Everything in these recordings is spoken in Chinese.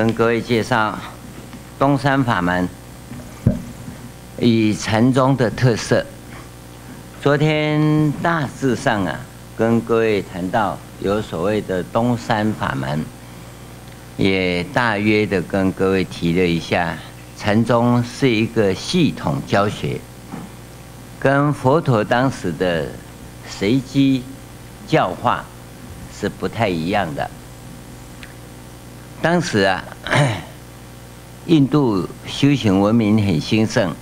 跟各位介绍东山法门与禅宗的特色。昨天大致上啊，跟各位谈到有所谓的东山法门，也大约的跟各位提了一下，禅宗是一个系统教学，跟佛陀当时的随机教化是不太一样的。当时啊，印度修行文明很兴盛，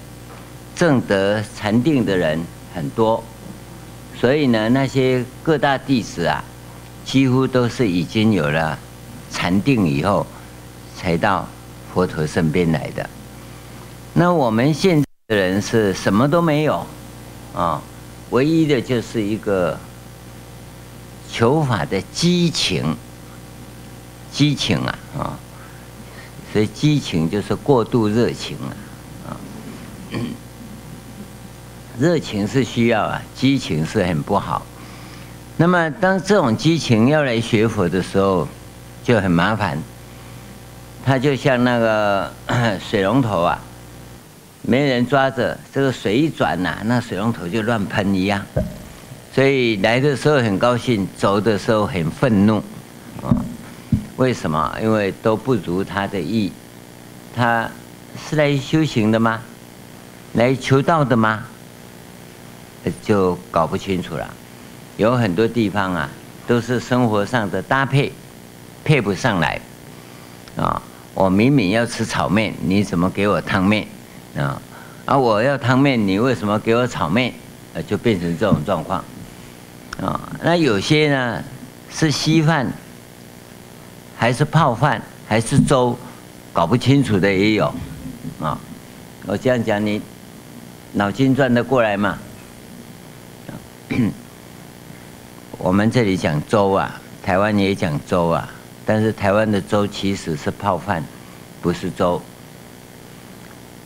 证得禅定的人很多，所以呢，那些各大弟子啊，几乎都是已经有了禅定以后，才到佛陀身边来的。那我们现在的人是什么都没有，啊，唯一的就是一个求法的激情。激情啊啊，所以激情就是过度热情啊啊，热情是需要啊，激情是很不好。那么当这种激情要来学佛的时候，就很麻烦。它就像那个 水龙头啊，没人抓着，这个水一转呐，那水龙头就乱喷一样。所以来的时候很高兴，走的时候很愤怒。为什么？因为都不如他的意。他是来修行的吗？来求道的吗？就搞不清楚了。有很多地方啊，都是生活上的搭配配不上来啊。我明明要吃炒面，你怎么给我汤面啊？啊，我要汤面，你为什么给我炒面？就变成这种状况啊。那有些呢是稀饭。还是泡饭，还是粥，搞不清楚的也有，啊，我这样讲你脑筋转得过来吗？我们这里讲粥啊，台湾也讲粥啊，但是台湾的粥其实是泡饭，不是粥。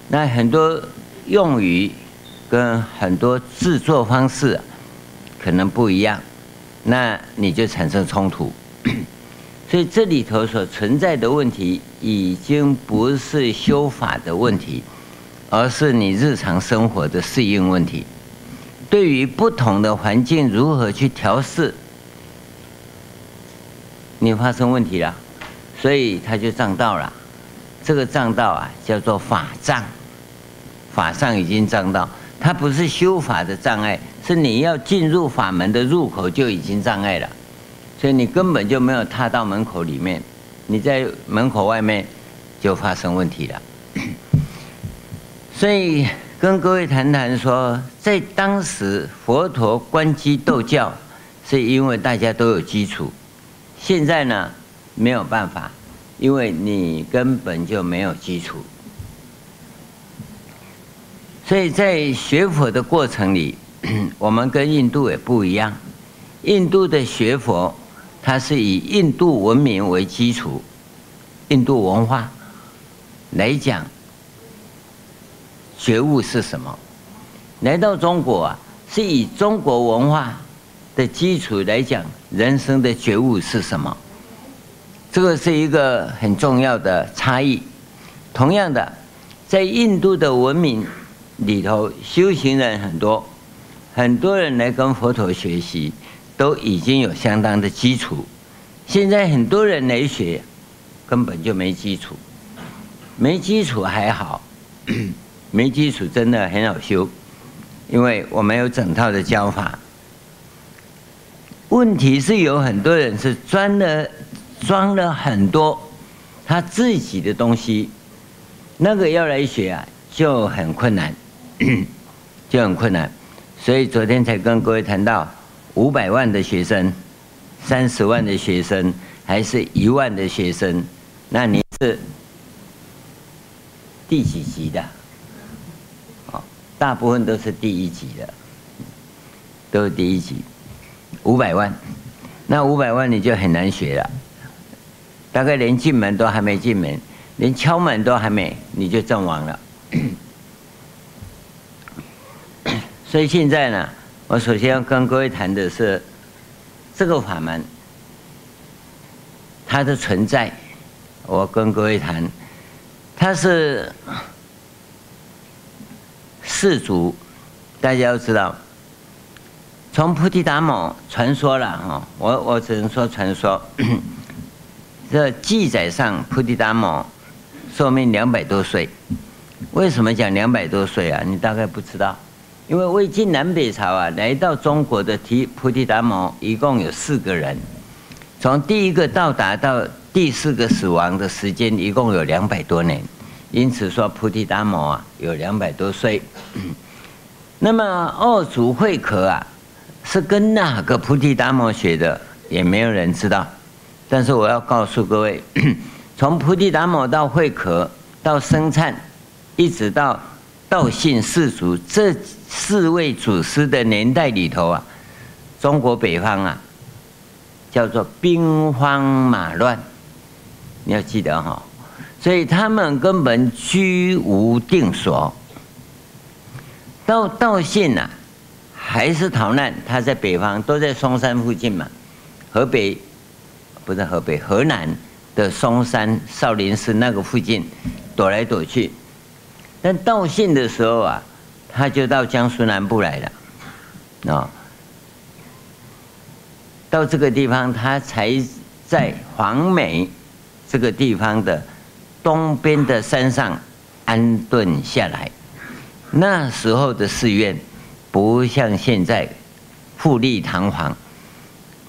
那很多用语跟很多制作方式可能不一样，那你就产生冲突。所以这里头所存在的问题，已经不是修法的问题，而是你日常生活的适应问题。对于不同的环境，如何去调试，你发生问题了，所以他就障道了。这个障道啊，叫做法障，法上已经障道，它不是修法的障碍，是你要进入法门的入口就已经障碍了。所以你根本就没有踏到门口里面，你在门口外面就发生问题了。所以跟各位谈谈说，在当时佛陀观机斗教，是因为大家都有基础。现在呢，没有办法，因为你根本就没有基础。所以在学佛的过程里，我们跟印度也不一样。印度的学佛。它是以印度文明为基础，印度文化来讲，觉悟是什么？来到中国啊，是以中国文化的基础来讲，人生的觉悟是什么？这个是一个很重要的差异。同样的，在印度的文明里头，修行人很多，很多人来跟佛陀学习。都已经有相当的基础，现在很多人来学，根本就没基础，没基础还好，没基础真的很好修，因为我们有整套的教法。问题是有很多人是装了装了很多他自己的东西，那个要来学啊就很困难，就很困难，所以昨天才跟各位谈到。五百万的学生，三十万的学生，还是一万的学生？那你是第几级的？哦，大部分都是第一级的，都是第一级。五百万，那五百万你就很难学了，大概连进门都还没进门，连敲门都还没，你就阵亡了。所以现在呢？我首先要跟各位谈的是这个法门，它的存在我跟各位谈，他是世祖，大家都知道。从菩提达摩传说了哈，我我只能说传说。这记载上，菩提达摩寿命两百多岁。为什么讲两百多岁啊？你大概不知道，因为魏晋南北朝啊，来到中国的提菩提达摩一共有四个人，从第一个到达到第四个死亡的时间一共有两百多年，因此说菩提达摩啊有两百多岁。那么二祖慧可啊。是跟哪个菩提达摩学的，也没有人知道。但是我要告诉各位，从菩提达摩到慧可到僧璨，一直到道信四祖这四位祖师的年代里头啊，中国北方啊，叫做兵荒马乱，你要记得哈。所以他们根本居无定所。到道信啊。还是逃难，他在北方，都在嵩山附近嘛。河北不是河北，河南的嵩山少林寺那个附近躲来躲去。但道信的时候啊，他就到江苏南部来了，啊，到这个地方，他才在黄梅这个地方的东边的山上安顿下来。那时候的寺院。不像现在富丽堂皇，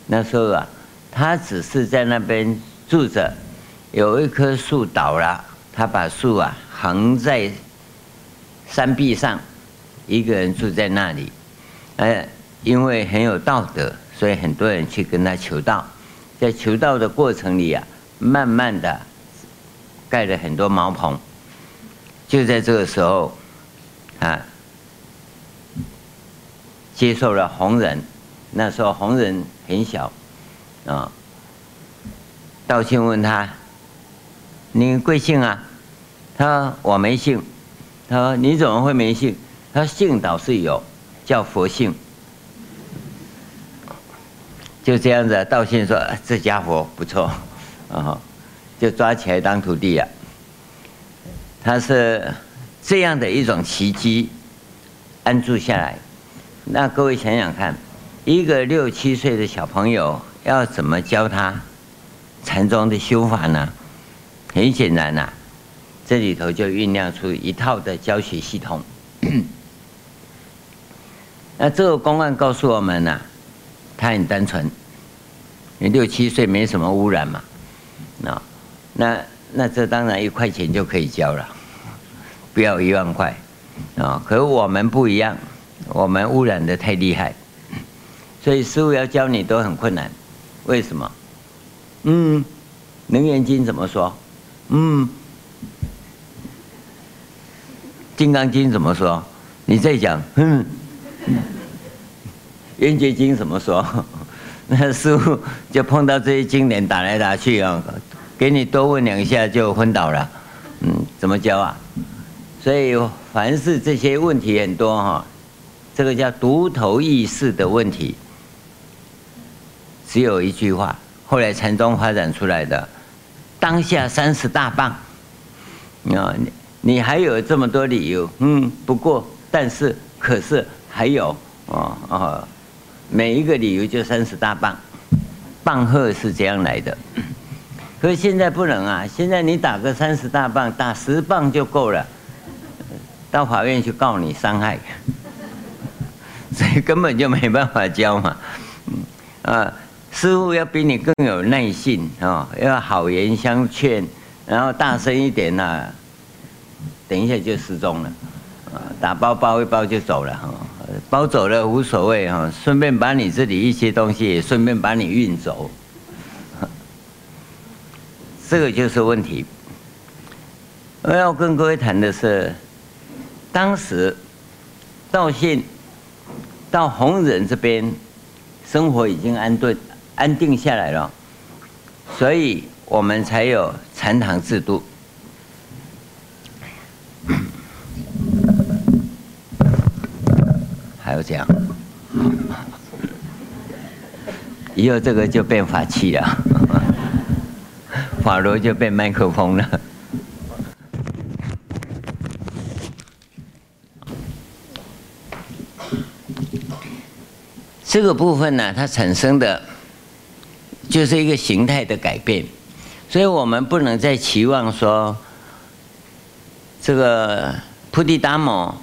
那时候啊，他只是在那边住着，有一棵树倒了，他把树啊横在山壁上，一个人住在那里，呃，因为很有道德，所以很多人去跟他求道，在求道的过程里啊，慢慢的盖了很多茅棚，就在这个时候，啊。接受了红人，那时候红人很小，啊，道信问他：“你贵姓啊？”他说：“我没姓。”他说：“你怎么会没姓？”他说：“姓倒是有，叫佛性。”就这样子，道信说：“这家伙不错，啊，就抓起来当徒弟了。”他是这样的一种奇迹，安住下来。那各位想想看，一个六七岁的小朋友要怎么教他禅宗的修法呢？很简单呐、这里头就酝酿出一套的教学系统。那这个公案告诉我们呢、他很单纯，你六七岁没什么污染嘛，那那那这当然一块钱就可以教了，不要一万块啊。可是我们不一样。我们污染得太厉害，所以师父要教你都很困难。为什么？嗯，《能源经》怎么说？嗯，《金刚经》怎么说？你再讲。嗯，《圆觉经》怎么说？那师父就碰到这些经典打来打去啊，给你多问两下就昏倒了。嗯，怎么教啊？所以凡是这些问题很多哈。这个叫独头意识的问题，只有一句话。后来禅宗发展出来的，当下三十大棒，啊，你还有这么多理由，嗯，不过但是可是还有，哦哦，每一个理由就三十大棒，棒喝是这样来的。可是现在不能啊，现在你打个三十大棒，打十棒就够了，到法院去告你伤害。所以根本就没办法教嘛，嗯啊，师傅要比你更有耐性啊，要好言相劝，然后大声一点呐，等一下就失踪了，啊，打包包一包就走了哈，包走了无所谓哈，顺便把你这里一些东西也顺便把你运走，这个就是问题。我要跟各位谈的是，当时道信。到红人这边，生活已经安顿、安定下来了，所以我们才有禅堂制度。还有这样，以后这个就变法器了。法螺就变麦克风了。这个部分呢，它产生的就是一个形态的改变，所以我们不能再期望说，这个菩提达摩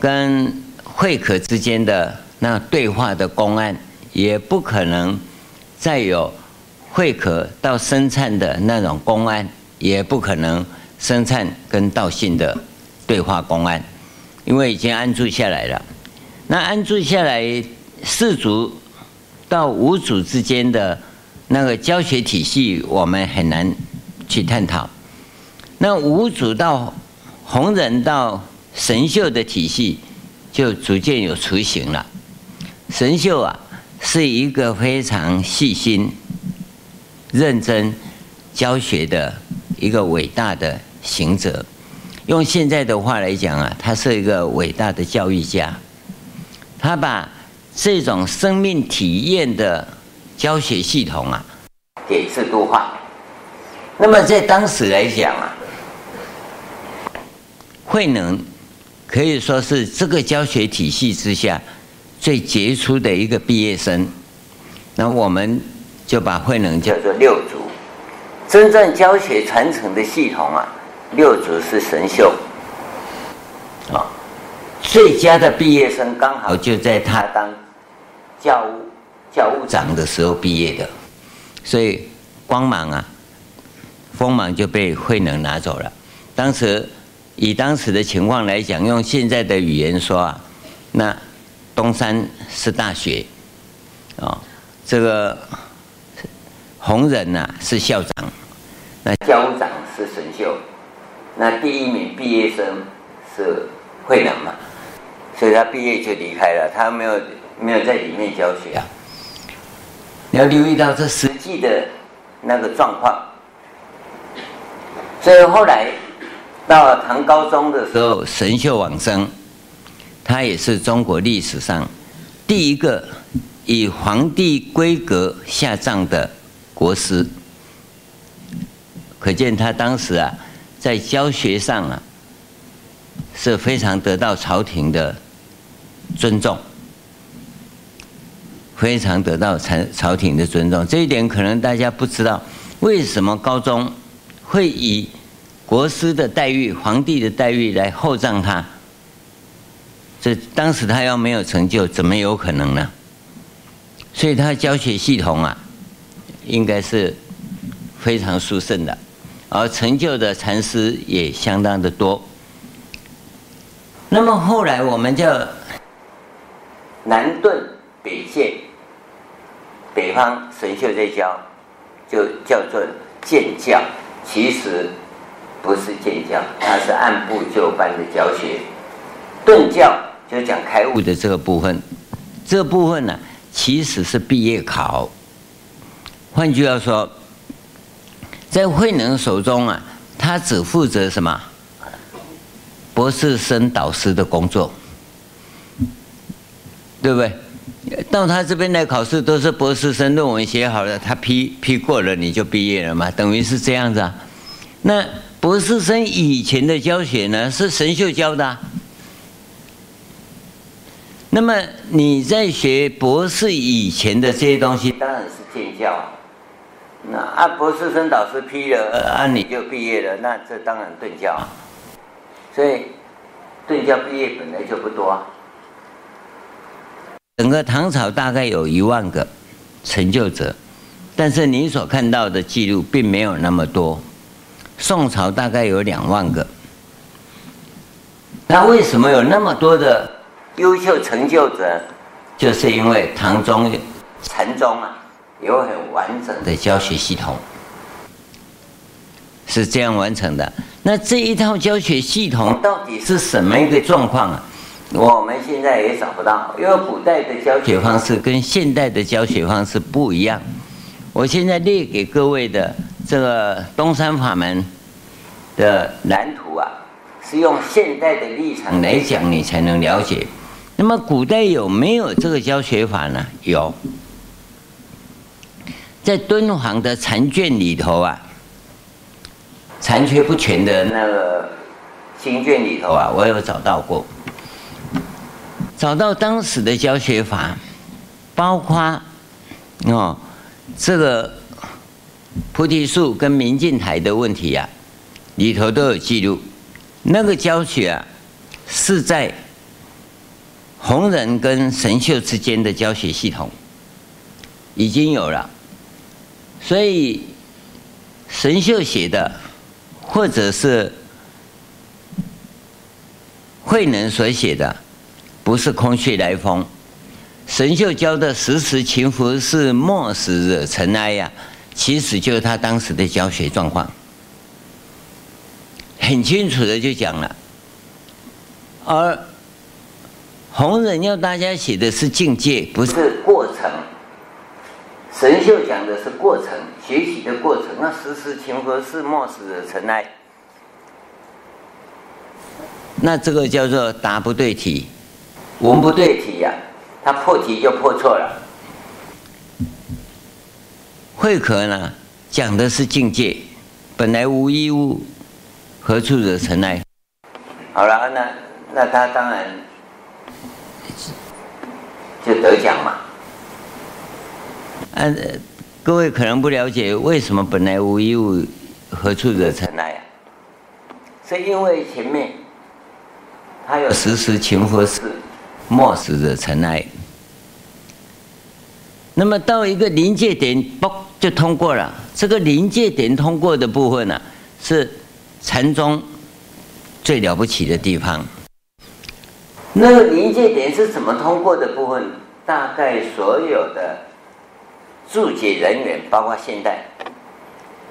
跟会客之间的那对话的公案，也不可能再有会客到僧璨的那种公案，也不可能僧璨跟道信的对话公案，因为已经安住下来了。那安住下来。四祖到五祖之间的那个教学体系，我们很难去探讨。那五祖到弘忍到神秀的体系，就逐渐有雏形了。神秀啊，是一个非常细心、认真教学的一个伟大的行者。用现在的话来讲啊，他是一个伟大的教育家。他把这种生命体验的教学系统啊，给制度化。那么在当时来讲啊，慧能可以说是这个教学体系之下最杰出的一个毕业生。那我们就把慧能叫做六祖。真正教学传承的系统啊，六祖是神秀。啊，最佳的毕业生刚好就在他当。教务教务长的时候毕业的，所以光芒啊，锋芒就被慧能拿走了。当时以当时的情况来讲，用现在的语言说啊，那东山是大学，啊，这个红人呐是校长，那教务长是神秀，那第一名毕业生是慧能嘛，所以他毕业就离开了，他没有。没有在里面教学啊！你要留意到这实际的那个状况。所以后来到唐高宗的时候，神秀往生，他也是中国历史上第一个以皇帝规格下葬的国师。可见他当时啊，在教学上啊，是非常得到朝廷的尊重。非常得到朝朝廷的尊重，这一点可能大家不知道，为什么高宗会以国师的待遇、皇帝的待遇来厚葬他？这当时他要没有成就，怎么有可能呢？所以他教学系统啊，应该是非常殊胜的，而成就的禅师也相当的多。那么后来我们叫南顿北渐。北方神秀在教，就叫做渐教，其实不是渐教，它是按部就班的教学。顿教就讲开悟的这个部分，这部分呢，其实是毕业考。换句话说，在慧能手中啊，他只负责什么？博士生导师的工作，对不对？到他这边来考试，都是博士生论文写好了，他批批过了，你就毕业了嘛，等于是这样子啊。那博士生以前的教学呢，是神秀教的。那么你在学博士以前的这些东西，当然是渐教。那按、啊、博士生导师批了，按、啊、你就毕业了，那这当然顿教。所以顿教毕业本来就不多啊。整个唐朝大概有一万个成就者，但是你所看到的记录并没有那么多。宋朝大概有两万个，那为什么有那么多的优秀成就者？就是因为唐宗禅宗啊，有很完整的教学系统，是这样完成的。那这一套教学系统到底是什么一个状况啊？我们现在也找不到，因为古代的教学方式跟现代的教学方式不一样。我现在列给各位的这个东山法门的蓝图啊，是用现代的立场来讲，你才能了解。那么古代有没有这个教学法呢？有，在敦煌的残卷里头啊，残缺不全的那个经卷里头啊，我有找到过，找到当时的教学法，包括哦这个菩提树跟明镜台的问题啊，里头都有记录。那个教学啊，是在弘忍跟神秀之间的教学系统已经有了，所以神秀写的，或者是慧能所写的，不是空穴来风。神秀教的“时时勤拂拭，莫使惹尘埃”呀，其实就是他当时的教学状况。很清楚的就讲了，而弘忍要大家写的是境界，不是过程。神秀讲的是过程，学习的过程。那时时情何事，莫使惹尘埃。那这个叫做答不对题，文不对题呀、啊，他破题就破错了。慧可呢，讲的是境界，本来无一物。何处惹尘埃？好了，那那他当然就得奖嘛。嗯、啊，各位可能不了解，为什么本来无一物，何处惹尘埃啊？是因为前面他有时时勤拂拭，莫使惹尘埃。那么到一个临界点，嘣就通过了。这个临界点通过的部分呢、是。禅宗最了不起的地方，那个临界点是怎么通过的部分？大概所有的注解人员，包括现代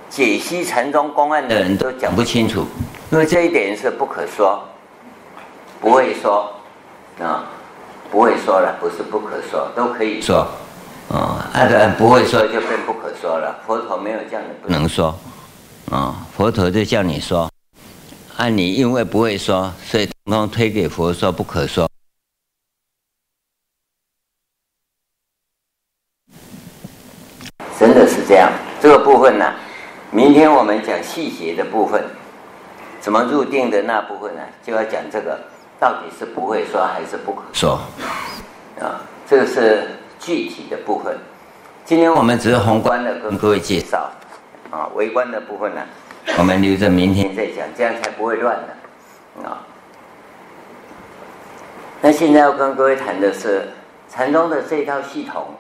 解析禅宗公案的人都讲不清楚，因为这一点是不可说，不会说啊，不会说了，不是不可说，都可以说，啊，按照不会说就更不可说了。佛陀没有这样的不能说。啊、哦，佛陀就叫你说，啊，你因为不会说，所以通通推给佛说不可说。真的是这样，这个部分呢、啊，明天我们讲细节的部分，怎么入定的那部分呢，就要讲这个到底是不会说还是不可说。啊，这个是具体的部分。今天我们只是宏观的跟各位介绍。啊，微观的部分呢，我们留着明天再讲，这样才不会乱的。啊，那现在要跟各位谈的是禅宗的这套系统，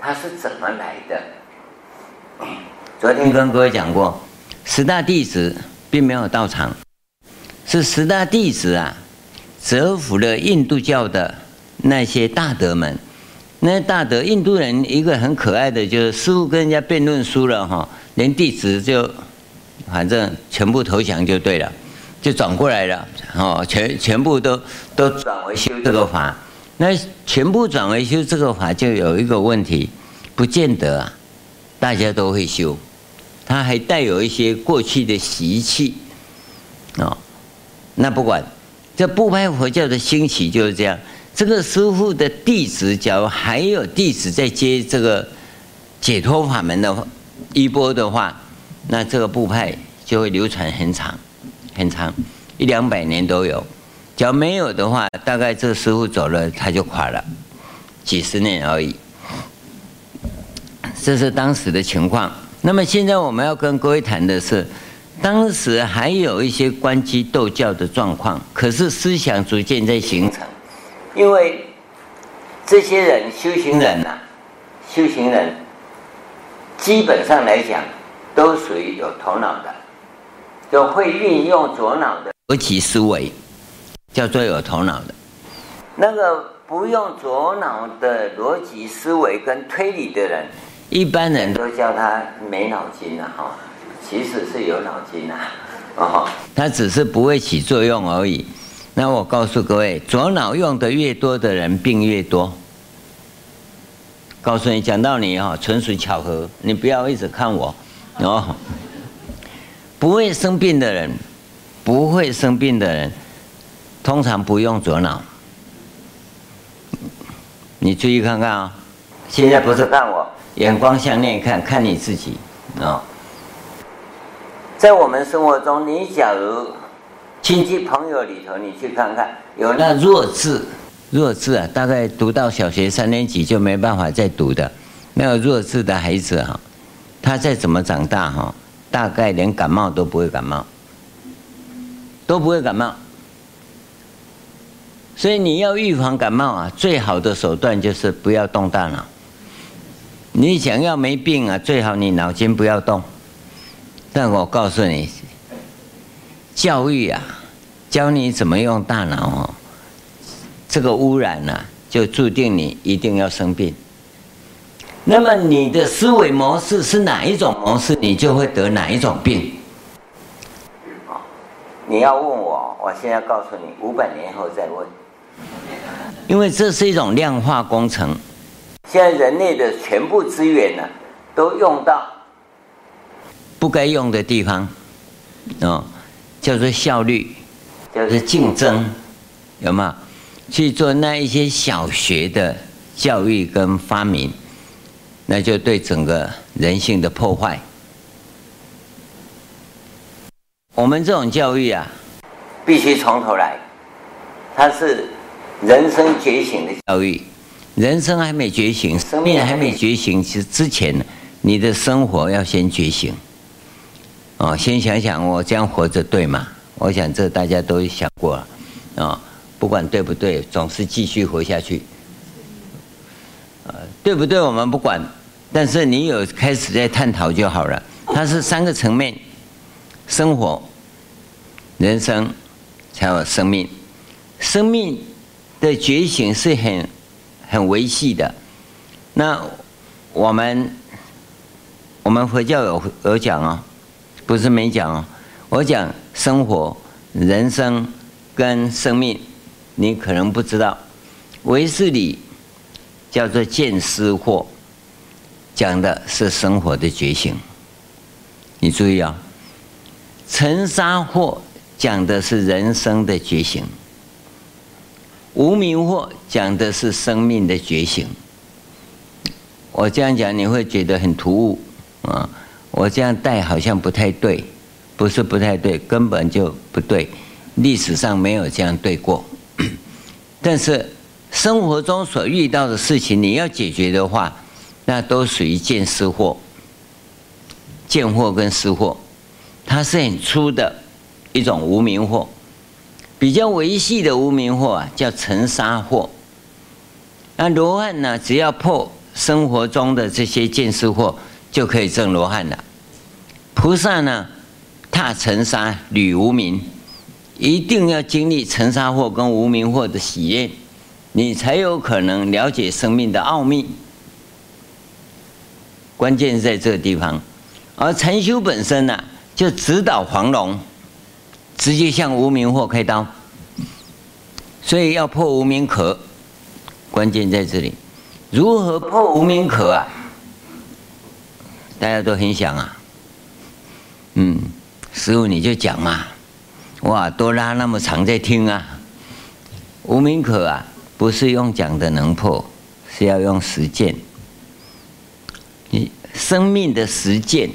它是怎么来的？昨天跟各位讲过，十大弟子并没有到场，是十大弟子啊，折服了印度教的那些大德们。那大德印度人一个很可爱的，就是师傅跟人家辩论输了哈，连弟子就反正全部投降就对了，就转过来了哦，全全部都都转为修这个法。那全部转为修这个法，就有一个问题，不见得啊，大家都会修，他还带有一些过去的习气哦。那不管，这不拍佛教的兴起就是这样。这个师父的弟子，假如还有弟子在接这个解脱法门的衣钵的话，那这个部派就会流传很长，很长，一两百年都有。假如没有的话，大概这个师父走了，他就垮了，几十年而已。这是当时的情况。那么现在我们要跟各位谈的是，当时还有一些关机斗教的状况，可是思想逐渐在形成。因为这些人修行人呐、啊，修行人基本上来讲都属于有头脑的，就会运用左脑的逻辑思维，叫做有头脑的。那个不用左脑的逻辑思维跟推理的人，一般人都叫他没脑筋了哈，其实是有脑筋呐，哦，他只是不会起作用而已。那我告诉各位，左脑用的越多的人，病越多。告诉你，讲道理哈，纯属巧合，你不要一直看我哦。不会生病的人，不会生病的人，通常不用左脑。你注意看看啊，现在不是看我，眼光向内看，看你自己啊。在我们生活中，你假如亲戚朋友里头，你去看看，有那弱智、弱智啊，大概读到小学三年级就没办法再读的，那个弱智的孩子哈，他再怎么长大哈，大概连感冒都不会感冒，都不会感冒。所以你要预防感冒啊，最好的手段就是不要动大脑。你想要没病啊，最好你脑筋不要动。但我告诉你，教育啊，教你怎么用大脑哦，这个污染呢，就注定你一定要生病。那么你的思维模式是哪一种模式，你就会得哪一种病。你要问我，我现在告诉你，五百年后再问。因为这是一种量化工程，现在人类的全部资源呢，都用到不该用的地方，哦，叫做效率，叫做竞争，有没有？去做那一些小学的教育跟发明，那就对整个人性的破坏。我们这种教育啊，必须从头来，它是。人生觉醒的教育，人生还没觉醒，生命还没觉醒，其之前，你的生活要先觉醒。哦，先想想我这样活着对吗？我想这大家都想过了，啊、不管对不对，总是继续活下去。呃，对不对？我们不管，但是你有开始在探讨就好了。它是三个层面：生活、人生，才有生命。生命。的觉醒是很很维系的。那我们我们佛教有有讲啊，不是没讲哦。我讲生活、人生跟生命，你可能不知道。唯识里叫做见思惑，讲的是生活的觉醒。你注意啊，尘沙惑讲的是人生的觉醒。无明惑讲的是生命的觉醒。我这样讲你会觉得很突兀啊！我这样带好像不太对，不是不太对，根本就不对。历史上没有这样对过。但是生活中所遇到的事情，你要解决的话，那都属于见思惑。见货跟思惑，它是很粗的一种无名货。比较维系的无名货啊，叫尘沙货。那罗汉呢，只要破生活中的这些见思惑，就可以证罗汉了。菩萨呢，踏尘沙履无明，一定要经历尘沙惑跟无明惑的喜悦，你才有可能了解生命的奥秘。关键在这个地方，而禅修本身呢、就直捣黄龙。直接向无明惑开刀，所以要破无明壳，关键在这里。如何破无明壳啊？大家都很想啊。嗯，师傅你就讲嘛。哇，多拉那么长在听啊。无名可啊，不是用讲的能破，是要用实践。你生命的实践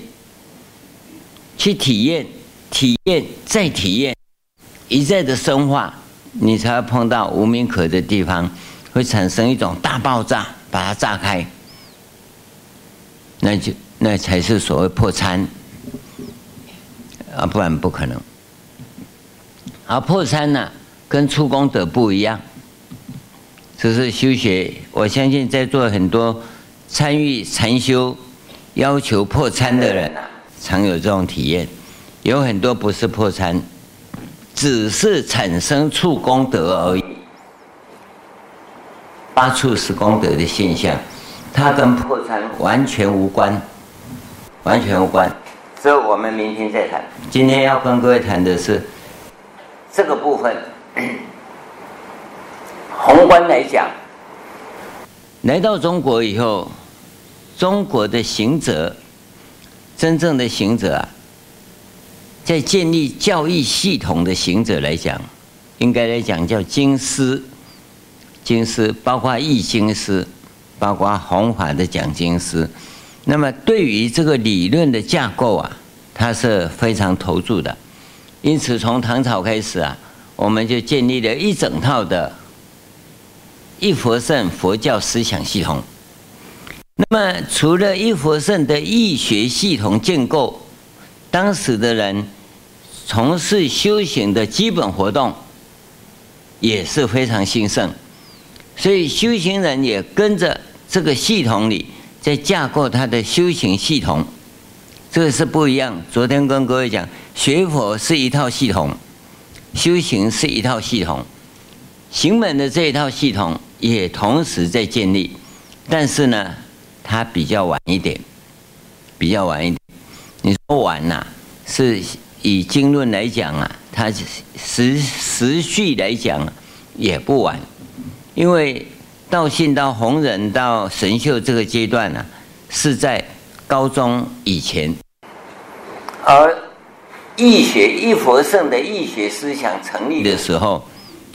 去体验。体验再体验，一再的深化，你才会碰到无名可的地方，会产生一种大爆炸，把它炸开，那就那才是所谓破参啊，不然不可能。而破参呢，跟出功德不一样，只是修学。我相信在座很多参与禅修、要求破参的人，常有这种体验。有很多不是破参，只是产生处功德而已，发处是功德的现象，它跟破参完全无关，完全无关。所以我们明天再谈。今天要跟各位谈的是这个部分。宏观来讲，来到中国以后，中国的行者，真正的行者啊。在建立教育系统的行者来讲，应该来讲叫经师，经师包括易经师，包括弘法的讲经师。那么对于这个理论的架构啊，他是非常投注的。因此，从唐朝开始啊，我们就建立了一整套的一佛圣佛教思想系统。那么，除了一佛圣的义学系统建构，当时的人从事修行的基本活动也是非常兴盛，所以修行人也跟着这个系统里在架构他的修行系统。这个是不一样。昨天跟各位讲，学佛是一套系统，修行是一套系统，行门的这一套系统也同时在建立，但是呢，它比较晚一点，比较晚一点。你说晚呐、是以经论来讲啊，它时时序来讲也不晚，因为道信到弘忍到神秀这个阶段呢、啊，是在。高中以前，而易学易佛圣的易学思想成立的时候，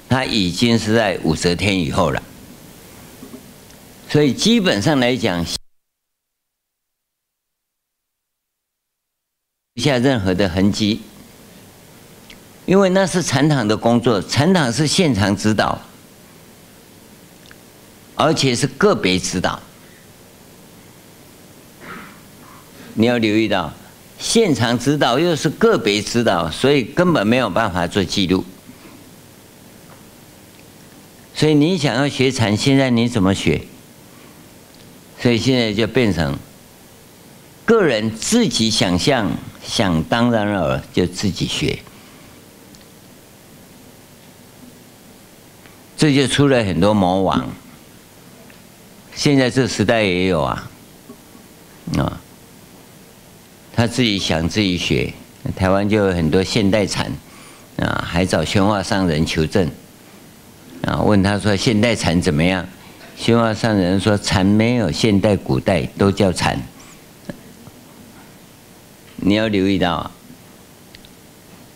他已经是在武则天以后了。所以基本上来讲，留下任何的痕迹，因为那是禅堂的工作，禅堂是现场指导，而且是个别指导。你要留意到，现场指导又是个别指导，所以根本没有办法做记录。所以你想要学禅，现在你怎么学？所以现在就变成个人自己想象，想当然尔就自己学，这就出了很多魔王。现在这时代也有啊，啊。他自己想自己学，台湾就有很多现代禅，啊，还找宣化上人求证，啊，问他说现代禅怎么样？宣化上人说禅没有现代古代都叫禅，你要留意到啊，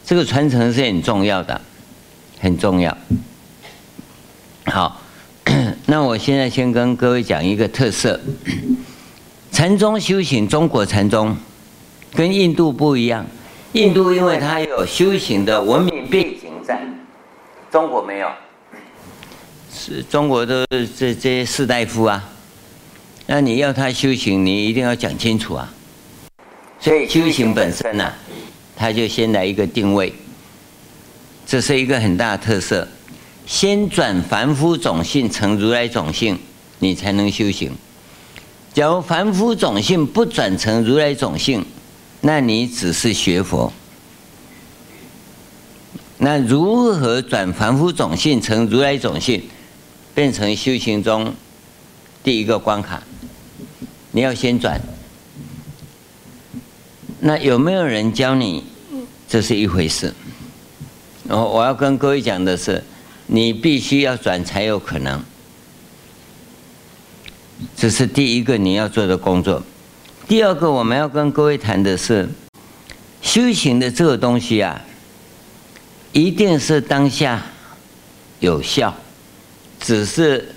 这个传承是很重要的，很重要。好，那我现在先跟各位讲一个特色，禅宗修行，中国禅宗。跟印度不一样，印度因为它有修行的文明背景在，中国没有，是中国都是这这些士大夫啊，那你要他修行，你一定要讲清楚啊。所以修行本身呢、啊，他就先来一个定位，这是一个很大的特色，先转凡夫种性成如来种性，你才能修行。假如凡夫种性不转成如来种性，那你只是学佛，那如何转凡夫种性成如来种性，变成修行中第一个关卡？你要先转。那有没有人教你？这是一回事。我我要跟各位讲的是，你必须要转才有可能。这是第一个你要做的工作。第二个，我们要跟各位谈的是修行的这个东西啊，一定是当下有效，只是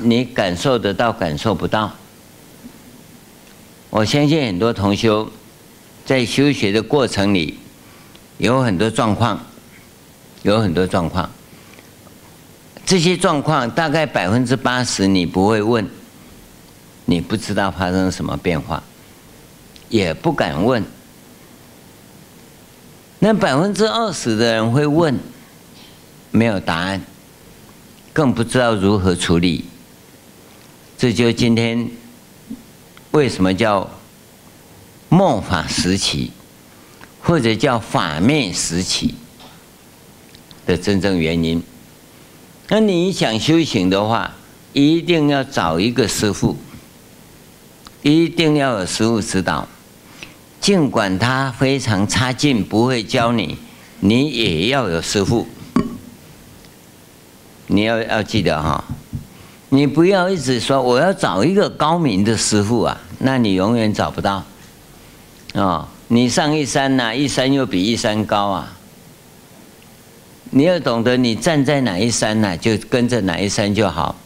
你感受得到，感受不到。我相信很多同修在修学的过程里有很多状况，有很多状况，这些状况大概百分之八十你不会问，你不知道发生什么变化。也不敢问，那百分之二十的人会问，没有答案，更不知道如何处理。这就今天为什么叫末法时期，或者叫法灭时期的真正原因。那你想修行的话，一定要找一个师父，一定要有师父指导。尽管他非常差劲，不会教你，你也要有师父。你要要记得哈，你不要一直说我要找一个高明的师父啊，那你永远找不到。啊，你上一山呐，一山又比一山高啊。你要懂得，你站在哪一山呢，就跟着哪一山就好。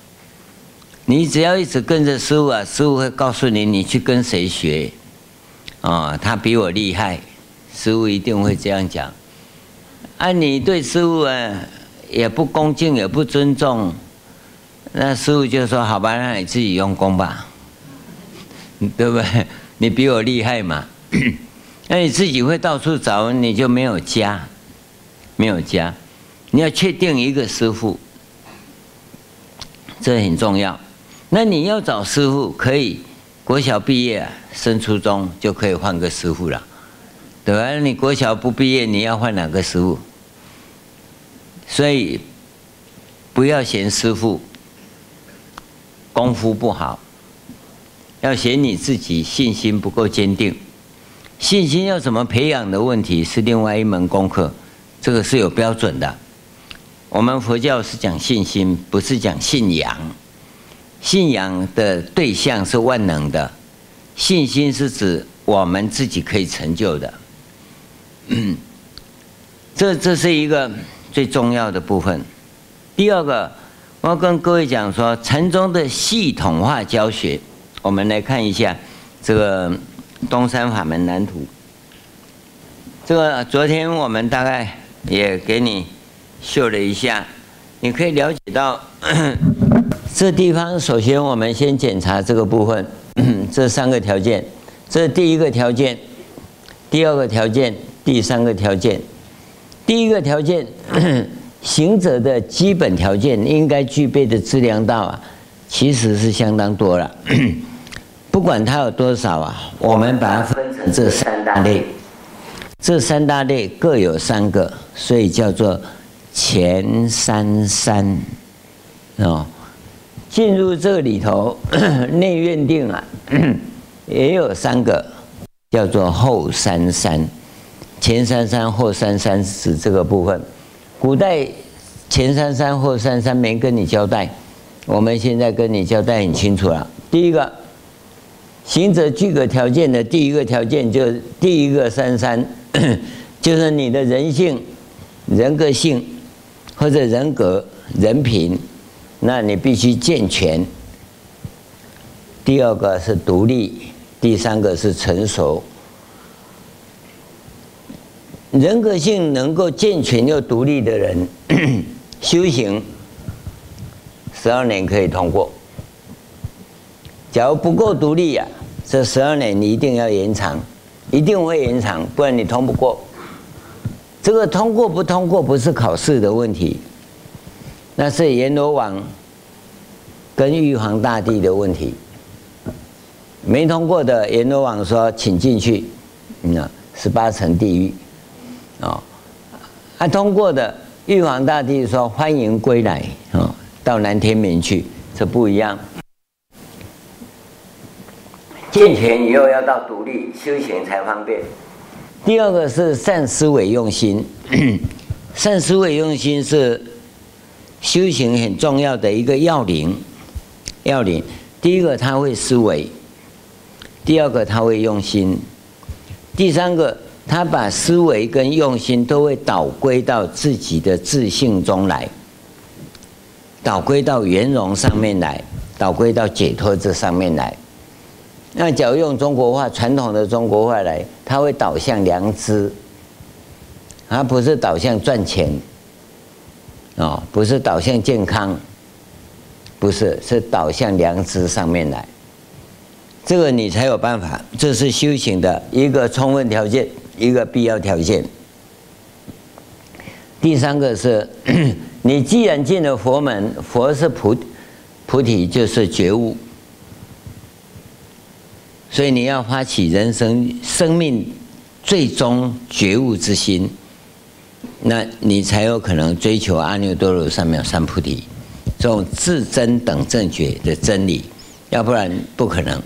你只要一直跟着师父啊，师父会告诉你，你去跟谁学。啊、哦，他比我厉害，师父一定会这样讲。啊，你对师父啊也不恭敬，也不尊重，那师父就说：“好吧，那你自己用功吧，对不对？你比我厉害嘛。”那你自己会到处找，你就没有家，没有家。你要确定一个师傅，这很重要。那你要找师傅，可以国小毕业升初中就可以换个师傅了，对吧？你国小不毕业，你要换哪个师傅？所以不要嫌师傅功夫不好，要嫌你自己信心不够坚定。信心要怎么培养的问题是另外一门功课，这个是有标准的。我们佛教是讲信心，不是讲信仰。信仰的对象是万能的，信心是指我们自己可以成就的。这这是一个最重要的部分。第二个，我要跟各位讲说，禅宗的系统化教学，我们来看一下这个。东山法门蓝图，这个昨天我们大概也给你秀了一下，你可以了解到，这地方首先我们先检查这个部分，这三个条件，这第一个条件，第二个条件，第三个条件。第一个条件，行者的基本条件应该具备的质量道啊，其实是相当多了。不管它有多少啊，我们把它分成这三大类，这三大类各有三个，所以叫做前三三哦。进入这里头 内院定啊，也有三个，叫做后三三。前三三后三三是指这个部分。古代前三三后三三没跟你交代，我们现在跟你交代很清楚了。第一个。行者具格条件的第一个条件，就第一个三三，就是你的人性、人格性或者人格、人品，那你必须健全。第二个是独立，第三个是成熟。人格性能够健全又独立的人，修行十二年可以通过。假如不够独立呀、这十二年你一定要延长，一定会延长，不然你通不过。这个通过不通过不是考试的问题，那是阎罗王跟玉皇大帝的问题。没通过的阎罗王说：“请进去，那十八层地狱。”啊，他通过的玉皇大帝说：“欢迎归来啊，到南天门去。”这不一样。健全以后要到独立修行才方便。第二个是善思维用心，善思维用心是修行很重要的一个要领。要领，第一个他会思维，第二个他会用心，第三个他把思维跟用心都会导归到自己的自信中来，导归到圆融上面来，导归到解脱这上面来。那假如用中国话，传统的中国话来，它会导向良知，而不是导向赚钱，哦，不是导向健康，不是，是导向良知上面来。这个你才有办法，这是修行的一个充分条件，一个必要条件。第三个是，你既然进了佛门，佛是菩菩提，就是觉悟。所以你要发起人生生命最终觉悟之心，那你才有可能追求阿耨多罗三藐三菩提这种自真等正觉的真理，要不然不可能。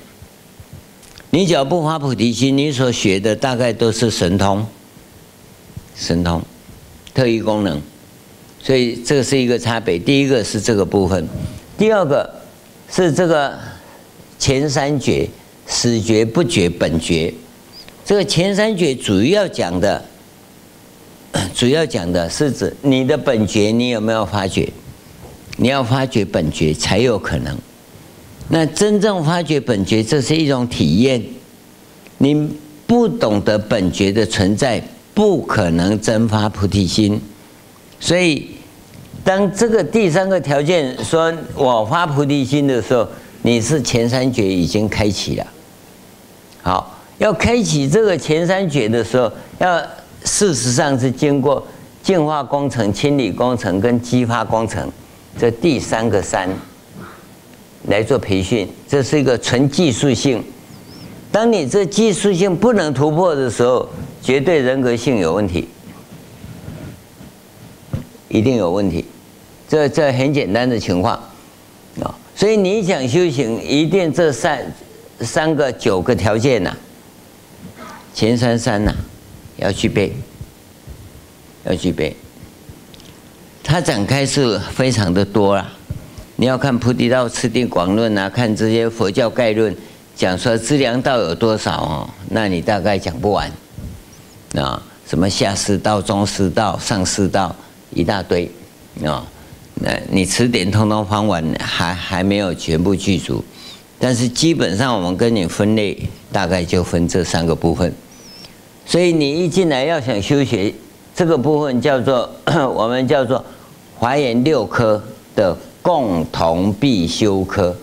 你只要不发菩提心，你所学的大概都是神通、神通、特异功能，所以这是一个差别。第一个是这个部分，第二个是这个前三觉。始觉、不觉、本觉，这个前三觉主要讲的，主要讲的是指你的本觉，你有没有发觉？你要发觉本觉才有可能。那真正发觉本觉，这是一种体验。你不懂得本觉的存在，不可能真发菩提心。所以，当这个第三个条件说我发菩提心的时候，你是前三觉已经开启了。好，要开启这个前三觉的时候，要事实上是经过净化工程、清理工程跟激发工程这第三个三来做培训，这是一个纯技术性。当你这技术性不能突破的时候，绝对人格性有问题，一定有问题。这这很简单的情况啊，所以你想修行，一定这三三个九个条件呐，前三三呐要具备，要具备。它展开是非常的多啦，你要看《菩提道次第广论》啊，看这些佛教概论。讲说资粮道有多少哦？那你大概讲不完啊！什么下士道、中士道、上士道，一大堆啊！那你词典通通翻完，还还没有全部具足。但是基本上我们跟你分类，大概就分这三个部分。所以你一进来要想修学这个部分，叫做 我们叫做华严六科的共同必修科。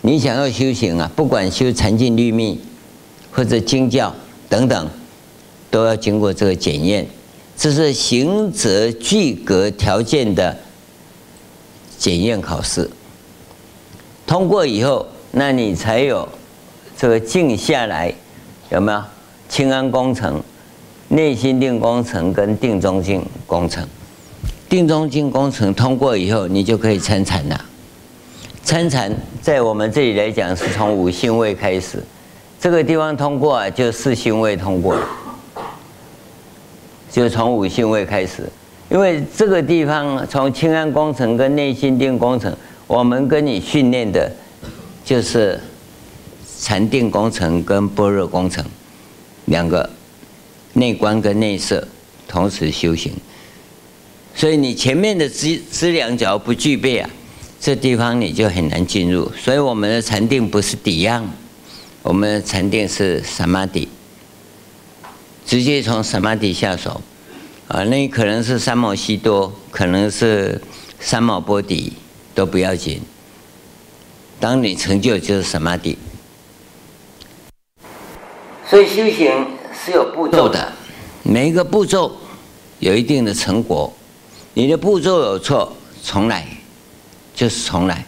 你想要修行啊，不管修禅净律密，或者经教等等，都要经过这个检验。这是行者具格条件的检验考试。通过以后，那你才有这个静下来，有没有清安工程、内心定工程跟定中静工程？定中静工程通过以后，你就可以参禅了。参禅在我们这里来讲，是从五性位开始，这个地方通过啊，就四性位通过，就从五性位开始。因为这个地方从清安工程跟内心定工程，我们跟你训练的，就是禅定工程跟般若工程两个内观跟内摄同时修行，所以你前面的资资粮只要不具备啊。这地方你就很难进入，所以我们的禅定不是底样，我们的禅定是萨玛底，直接从萨玛底下手，啊，那可能是三摩西多，可能是三摩波底，都不要紧。当你成就就是什么的，所以修行是有步骤的，每一个步骤有一定的成果，你的步骤有错，重来。就是重来，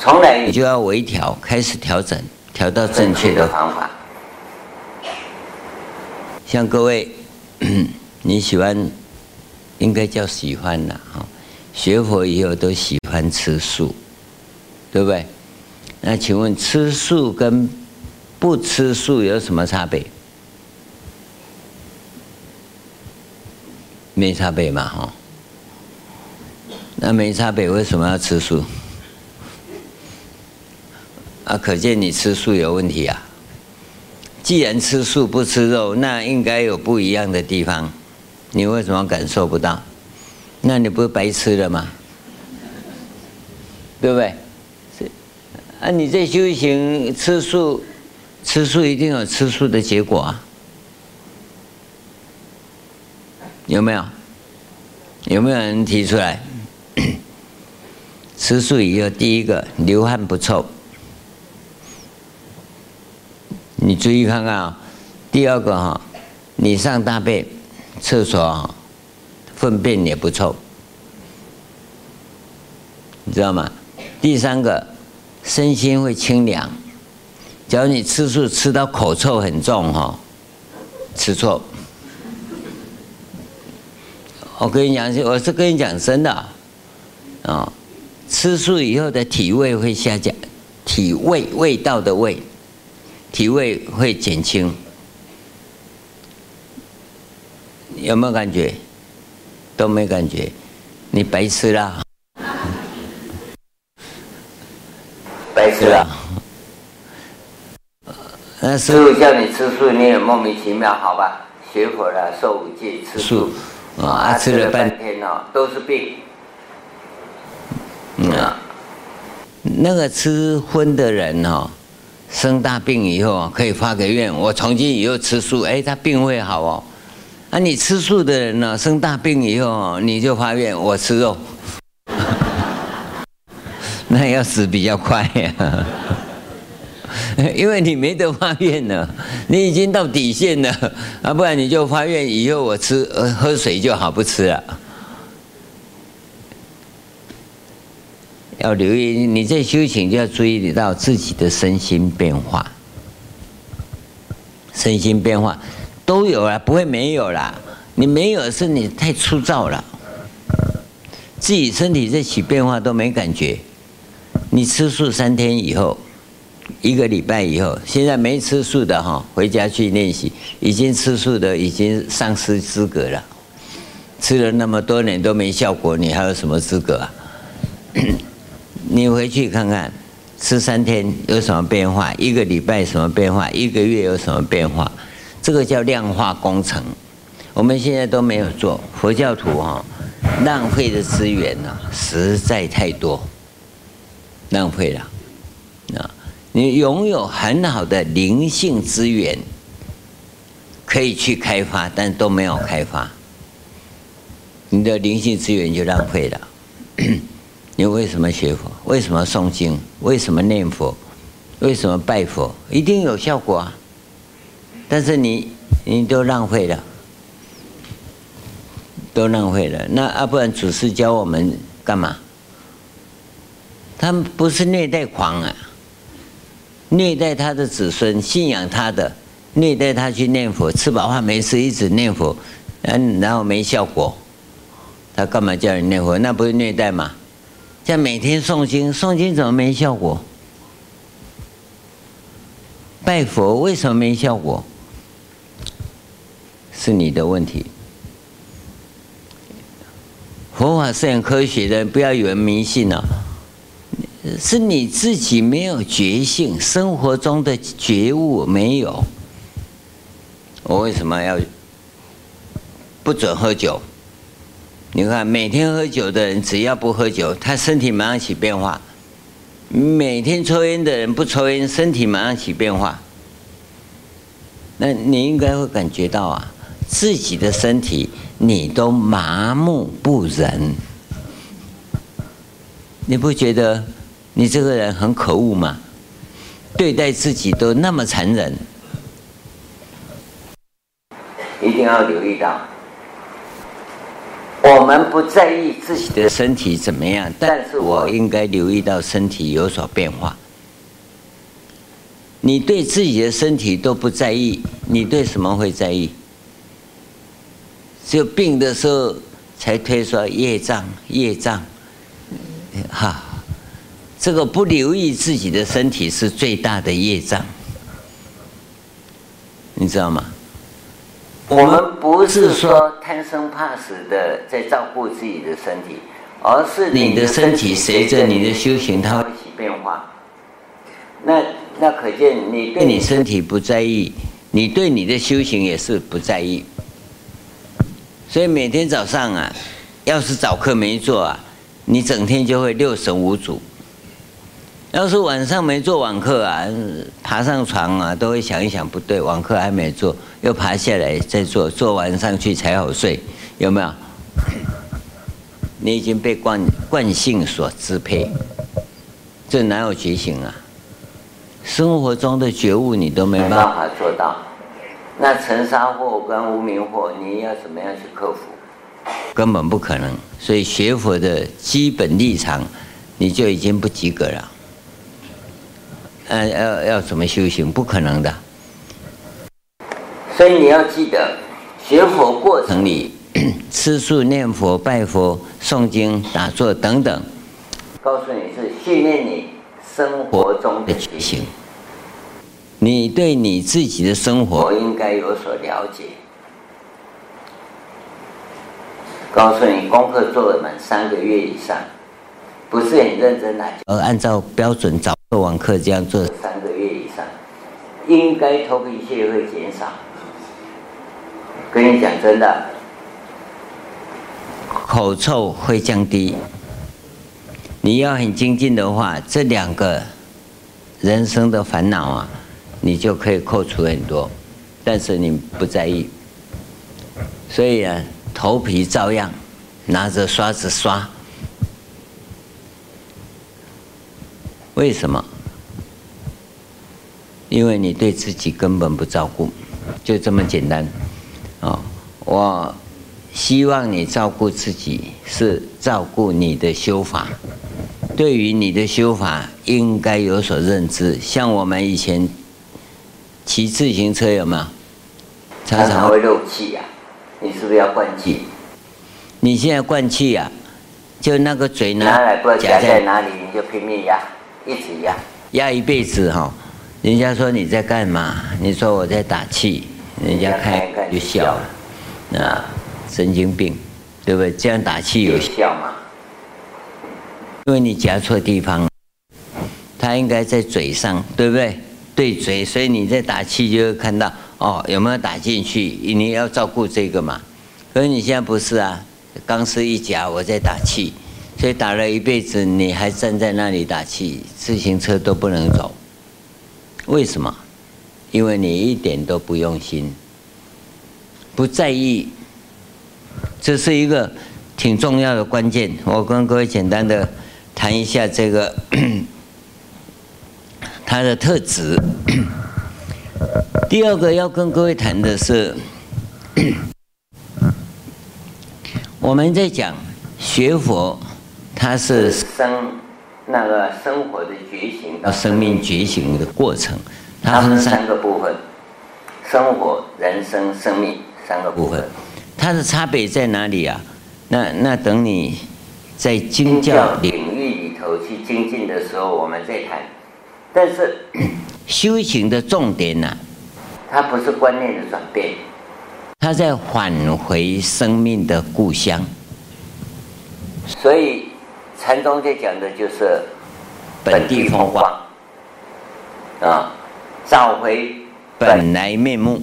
重来你就要微调，开始调整，调到正确的方法。像各位，你喜欢，应该叫喜欢了哈。学佛以后都喜欢吃素，对不对？那请问吃素跟不吃素有什么差别？没差别嘛，哈。那没差别，为什么要吃素？啊，可见你吃素有问题啊！既然吃素不吃肉，那应该有不一样的地方，你为什么感受不到？那你不是白吃了吗？对不对？是啊，你在修行吃素，吃素一定有吃素的结果啊，有没有？有没有人提出来？吃素以后，第一个流汗不臭，你注意看看啊。第二个哈，你上大便、厕所，粪便也不臭，你知道吗？第三个，身心会清凉。假如你吃素吃到口臭很重哈，吃错。我跟你讲，我是跟你讲真的啊。吃素以后的体味会下降，体味味道的味，体味会减轻，有没有感觉？都没感觉，你白吃了，白吃了。那师傅叫你吃素，你也莫名其妙，好吧？学佛了，受五戒，吃素，啊，吃了半天哦，都是病。嗯啊，那个吃荤的人哦，生大病以后可以发个愿，我从今以后吃素，哎，他病会好哦。啊，你吃素的人呢，生大病以后你就发愿，我吃肉，那要死比较快呀，因为你没得发愿了，你已经到底线了啊，不然你就发愿以后我吃呃喝水就好，不吃了。要留意，你在修行就要注意到自己的身心变化，身心变化都有了，不会没有啦。你没有是你太粗糙了，自己身体在起变化都没感觉。你吃素三天以后，一个礼拜以后，现在没吃素的哈，回家去练习；已经吃素的已经丧失资格了。吃了那么多年都没效果，你还有什么资格啊？你回去看看，吃三天有什么变化？一个礼拜什么变化？一个月有什么变化？这个叫量化工程。我们现在都没有做。佛教徒哈，浪费的资源呢，实在太多，浪费了。啊，你拥有很好的灵性资源，可以去开发，但都没有开发，你的灵性资源就浪费了。你为什么学佛？为什么诵经？为什么念佛？为什么拜佛？一定有效果啊！但是你你都浪费了，都浪费了。那阿不然祖师教我们干嘛？他不是虐待狂啊，虐待他的子孙，信仰他的，虐待他去念佛，吃饱饭没事一直念佛，嗯，然后没效果，他干嘛叫你念佛？那不是虐待吗？像每天诵经，诵经怎么没效果？拜佛为什么没效果？是你的问题。佛法是很科学的，不要以为迷信了，是你自己没有觉性，生活中的觉悟没有。我为什么要不准喝酒？你看，每天喝酒的人，只要不喝酒，他身体马上起变化；每天抽烟的人不抽烟，身体马上起变化。那你应该会感觉到啊，自己的身体你都麻木不仁，你不觉得你这个人很可恶嘛？对待自己都那么残忍，一定要留意到。我们不在意自己的身体怎么样，但是我应该留意到身体有所变化。你对自己的身体都不在意，你对什么会在意？只有病的时候才推说业障，业障，哈，这个不留意自己的身体是最大的业障，你知道吗？我们不是说贪生怕死的在照顾自己的身体，而是你的身体随着你的修行，它会起变化。那那可见你对你身体不在意，你对你的修行也是不在意。所以每天早上啊，要是早课没做啊，你整天就会六神无主。要是晚上没做网课啊，爬上床啊，都会想一想，不对，网课还没做，又爬下来再做，做完上去才好睡，有没有？你已经被惯惯性所支配，这哪有觉醒啊？生活中的觉悟你都没办法做到，那尘沙祸跟无明祸，你要怎么样去克服？根本不可能。所以学佛的基本立场，你就已经不及格了。嗯，要要怎么修行？不可能的。所以你要记得，学佛过程里，吃素、念佛、拜佛、诵经、打坐等等，告诉你是训练你生活中的觉醒。你对你自己的生活应该有所了解。告诉你，功课做了满三个月以上，不是很认真来，而按照标准找。做网课这样做三个月以上，应该头皮屑会减少。跟你讲真的，口臭会降低。你要很精进的话，这两个人生的烦恼啊，你就可以扣除很多，但是你不在意，所以啊，头皮照样拿着刷子刷。为什么？因为你对自己根本不照顾，就这么简单。哦，我希望你照顾自己，是照顾你的修法。对于你的修法，应该有所认知。像我们以前骑自行车，有没有？常常会漏气呀，你是不是要灌气？你现在灌气呀，就那个嘴拿来不知道夹在哪里，你就拼命压。一起压压一辈子哈，人家说你在干嘛？你说我在打气，人家看一看就笑了，啊，神经病，对不对？这样打气有效吗？因为你夹错地方，他应该在嘴上，对不对？对嘴，所以你在打气就会看到哦，有没有打进去？你要照顾这个嘛。可是你现在不是啊，钢丝一夹，我在打气。所以打了一辈子，你还站在那里打气，自行车都不能走。为什么？因为你一点都不用心，不在意。这是一个挺重要的关键。我跟各位简单的谈一下这个 他的特质。第二个要跟各位谈的是，我们在讲学佛。它是生那个生活的觉醒到生命觉醒的过程，它分三个部分：生活、人生、生命三个部分。它的差别在哪里啊？那那等你在经教领域里头去精进的时候，我们再谈。但是 修行的重点呢、啊，它不是观念的转变，它在返回生命的故乡，所以。禅宗在讲的就是本地风光啊，找回本来面目。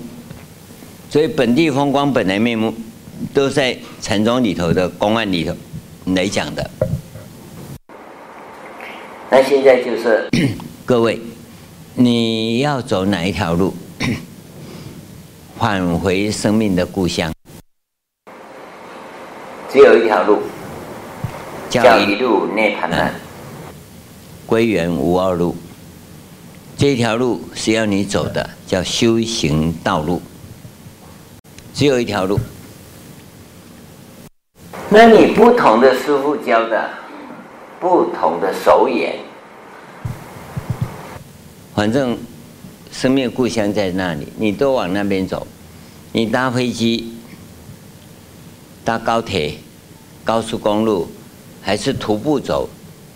所以本地风光、本来面目，都在禅宗里头的公案里头来讲的。那现在就是 各位，你要走哪一条路？返回生命的故乡，只有一条路。叫一路涅盘门，归元无二路。这条路是要你走的，叫修行道路。只有一条路。那你不同的师傅教的，不同的手眼，反正生命故乡在那里，你都往那边走。你搭飞机、搭高铁、高速公路。还是徒步走，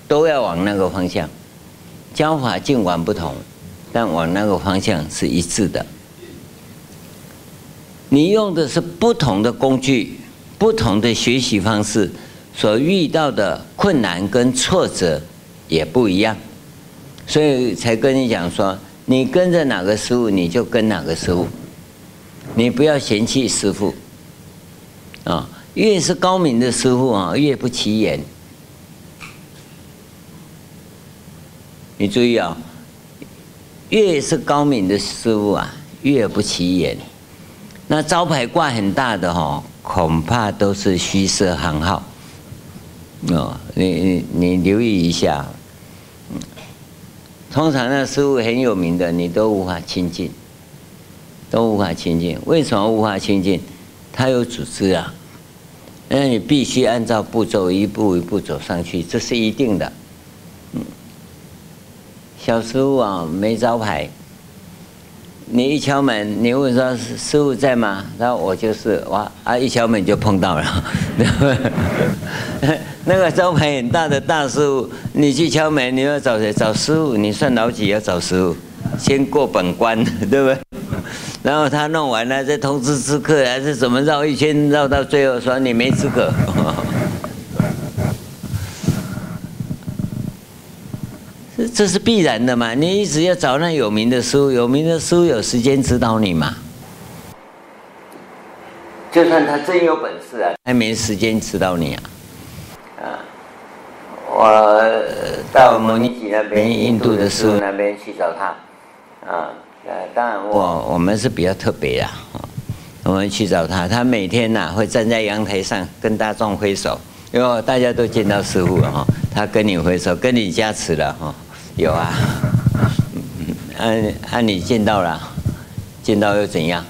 都要往那个方向。教法尽管不同，但往那个方向是一致的。你用的是不同的工具，不同的学习方式，所遇到的困难跟挫折也不一样，所以才跟你讲说，你跟着哪个师傅，你就跟哪个师傅，你不要嫌弃师傅。啊，越是高明的师傅啊，越不起眼。你注意啊、越是高明的师傅啊，越不起眼。那招牌挂很大的哈、哦，恐怕都是虚设行号。哦，你你你留意一下。通常那师傅很有名的，你都无法亲近，都无法亲近。为什么无法亲近？他有组织啊，那你必须按照步骤一步一步走上去，这是一定的。小师傅啊，没招牌。你一敲门，你问说师傅在吗？然后我就是哇啊，一敲门就碰到了。那个招牌很大的大师傅，你去敲门，你要找谁？找师傅。你算老几要找师傅？先过本关，对不对？然后他弄完了，再通知知客，还是怎么绕一圈绕到最后说你没资格。这是必然的嘛？你一直要找那有名的书，有名的书有时间指导你嘛？就算他真有本事啊，还没时间指导你啊！啊，我我到摩尼吉那边，印度的师父那边去找他，啊，呃，当然我我们是比较特别的，我们去找他，他每天呐会站在阳台上跟大众挥手，因为大家都见到师傅了哈，他跟你挥手，跟你加持了哈，有啊，按 按你见到了，见到又怎样？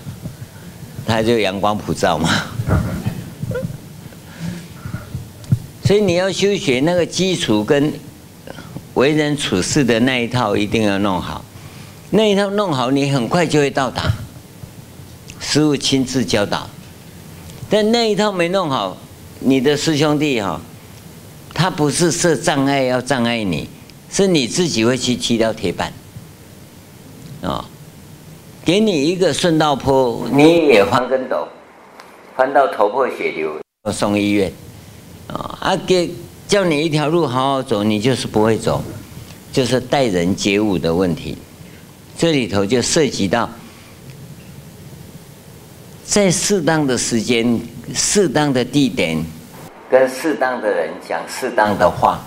他就阳光普照嘛。所以你要修学那个基础跟为人处事的那一套一定要弄好，那一套弄好，你很快就会到达。师父亲自教导，但那一套没弄好，你的师兄弟哈，他不是设障碍要障碍你，是你自己会去踢到铁板。啊，给你一个顺道坡，你也翻跟斗，翻到头破血流，送医院。啊，给叫你一条路好好走，你就是不会走，就是待人接物的问题。这里头就涉及到，在适当的时间、适当的地点，跟适当的人讲适当的话，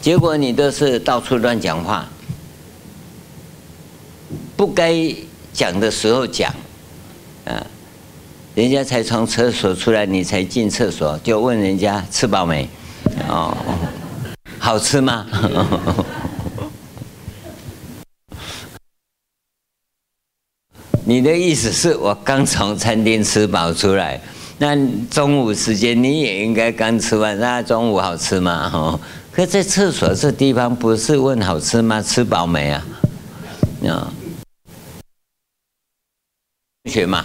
结果你都是到处乱讲话，不该讲的时候讲，啊。人家才从厕所出来，你才进厕所，就问人家吃饱没？哦，好吃吗？你的意思是我刚从餐厅吃饱出来，那中午时间你也应该刚吃完，那中午好吃吗？哦，可在厕所这地方不是问好吃吗？吃饱没啊？啊，学嘛。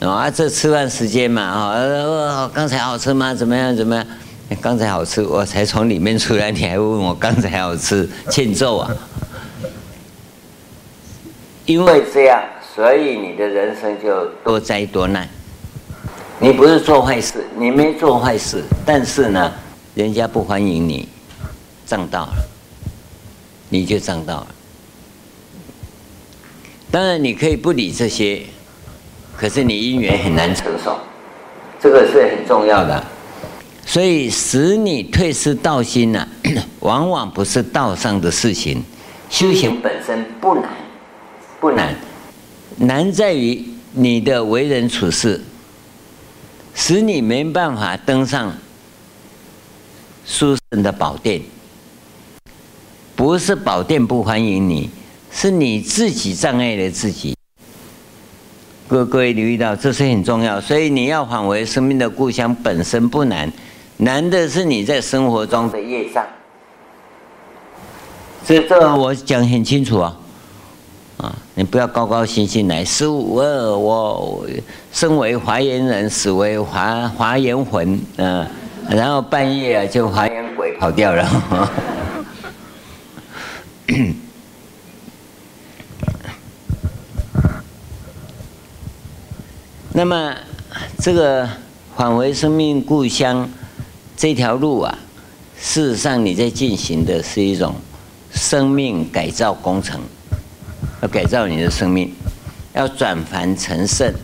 啊，这吃饭时间嘛，啊，刚才好吃吗？怎么样？怎么样？刚才好吃，我才从里面出来，你还问我刚才好吃？欠揍啊！因为这样，所以你的人生就多灾多难。你不是做坏事，你没做坏事，但是呢，人家不欢迎你，障道了，你就障道了。当然，你可以不理这些。可是你因缘很难成熟，这个是很重要的，所以使你退失道心呢、啊，往往不是道上的事情，修行本身不难，不难，难在于你的为人处事，使你没办法登上殊胜的宝殿，不是宝殿不欢迎你，是你自己障碍了自己。各各位留意到，这是很重要，所以你要返回生命的故乡本身不难，难的是你在生活中的业障。所以这我讲很清楚啊，啊，你不要高高兴兴来，师父我我身为华严人，死为华华严魂，嗯、然后半夜啊就华严鬼跑掉了。那么，这个返回生命故乡这条路啊，事实上你在进行的是一种生命改造工程，要改造你的生命，要转凡成圣。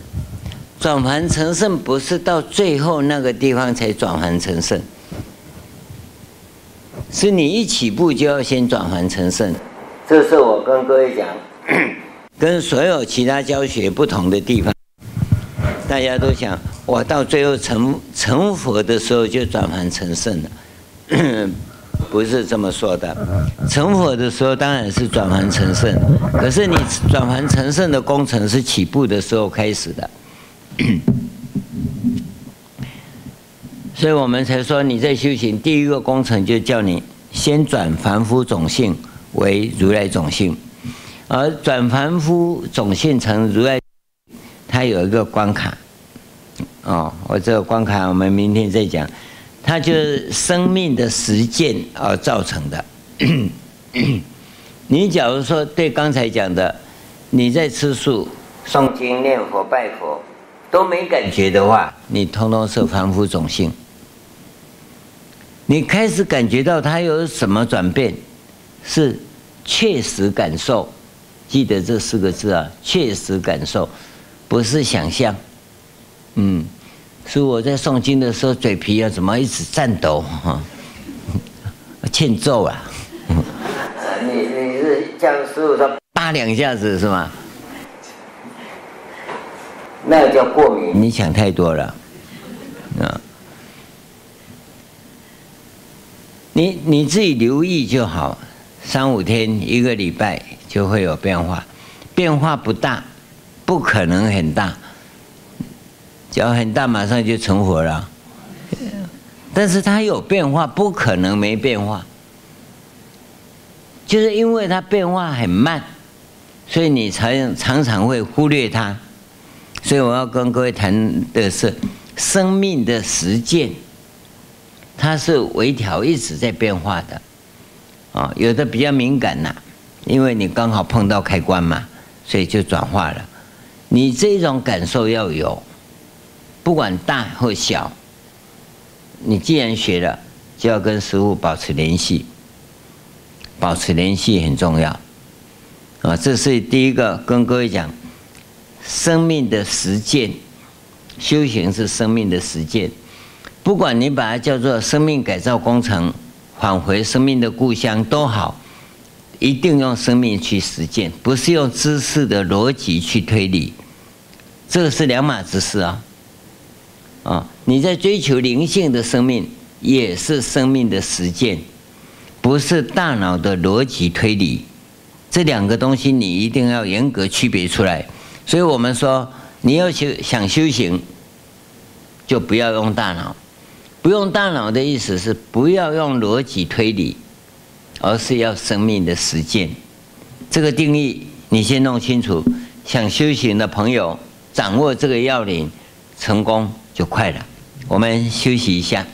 转凡成圣不是到最后那个地方才转凡成圣，是你一起步就要先转凡成圣。这是我跟各位讲，跟所有其他教学不同的地方。大家都想，我到最后成成佛的时候就转凡成圣了，不是这么说的。成佛的时候当然是转凡成圣，可是你转凡成圣的工程是起步的时候开始的，所以我们才说你在修行第一个工程就叫你先转凡夫种性为如来种性，而转凡夫种性成如来。它有一个关卡，哦，我这个关卡我们明天再讲。它就是生命的实践而造成的。你假如说对刚才讲的，你在吃素、诵经、念佛、拜佛都没感觉的话，你通通是凡夫种性。你开始感觉到它有什么转变，是确实感受，记得这四个字啊，确实感受。不是想象，嗯，所以我在诵经的时候，嘴皮啊怎么一直颤抖哈？欠揍啊！你你是叫师傅说扒两下子是吗？那叫过敏。你想太多了，啊！你你自己留意就好，三五天一个礼拜就会有变化，变化不大，不可能很大。只要很大，马上就成活了。但是它有变化，不可能没变化。就是因为它变化很慢，所以你常常常会忽略它。所以我要跟各位谈的是生命的实践，它是微调一直在变化的。啊，有的比较敏感呐，因为你刚好碰到开关嘛，所以就转化了。你这种感受要有。不管大或小，你既然学了，就要跟师父保持联系，保持联系很重要。啊，这是第一个跟各位讲，生命的实践，修行是生命的实践。不管你把它叫做生命改造工程，返回生命的故乡都好，一定用生命去实践，不是用知识的逻辑去推理，这个是两码子事啊。啊，你在追求灵性的生命，也是生命的实践，不是大脑的逻辑推理。这两个东西你一定要严格区别出来。所以我们说，你要修想修行，就不要用大脑。不用大脑的意思是不要用逻辑推理，而是要生命的实践。这个定义你先弄清楚。想修行的朋友，掌握这个要领，成功。就快了，我们休息一下。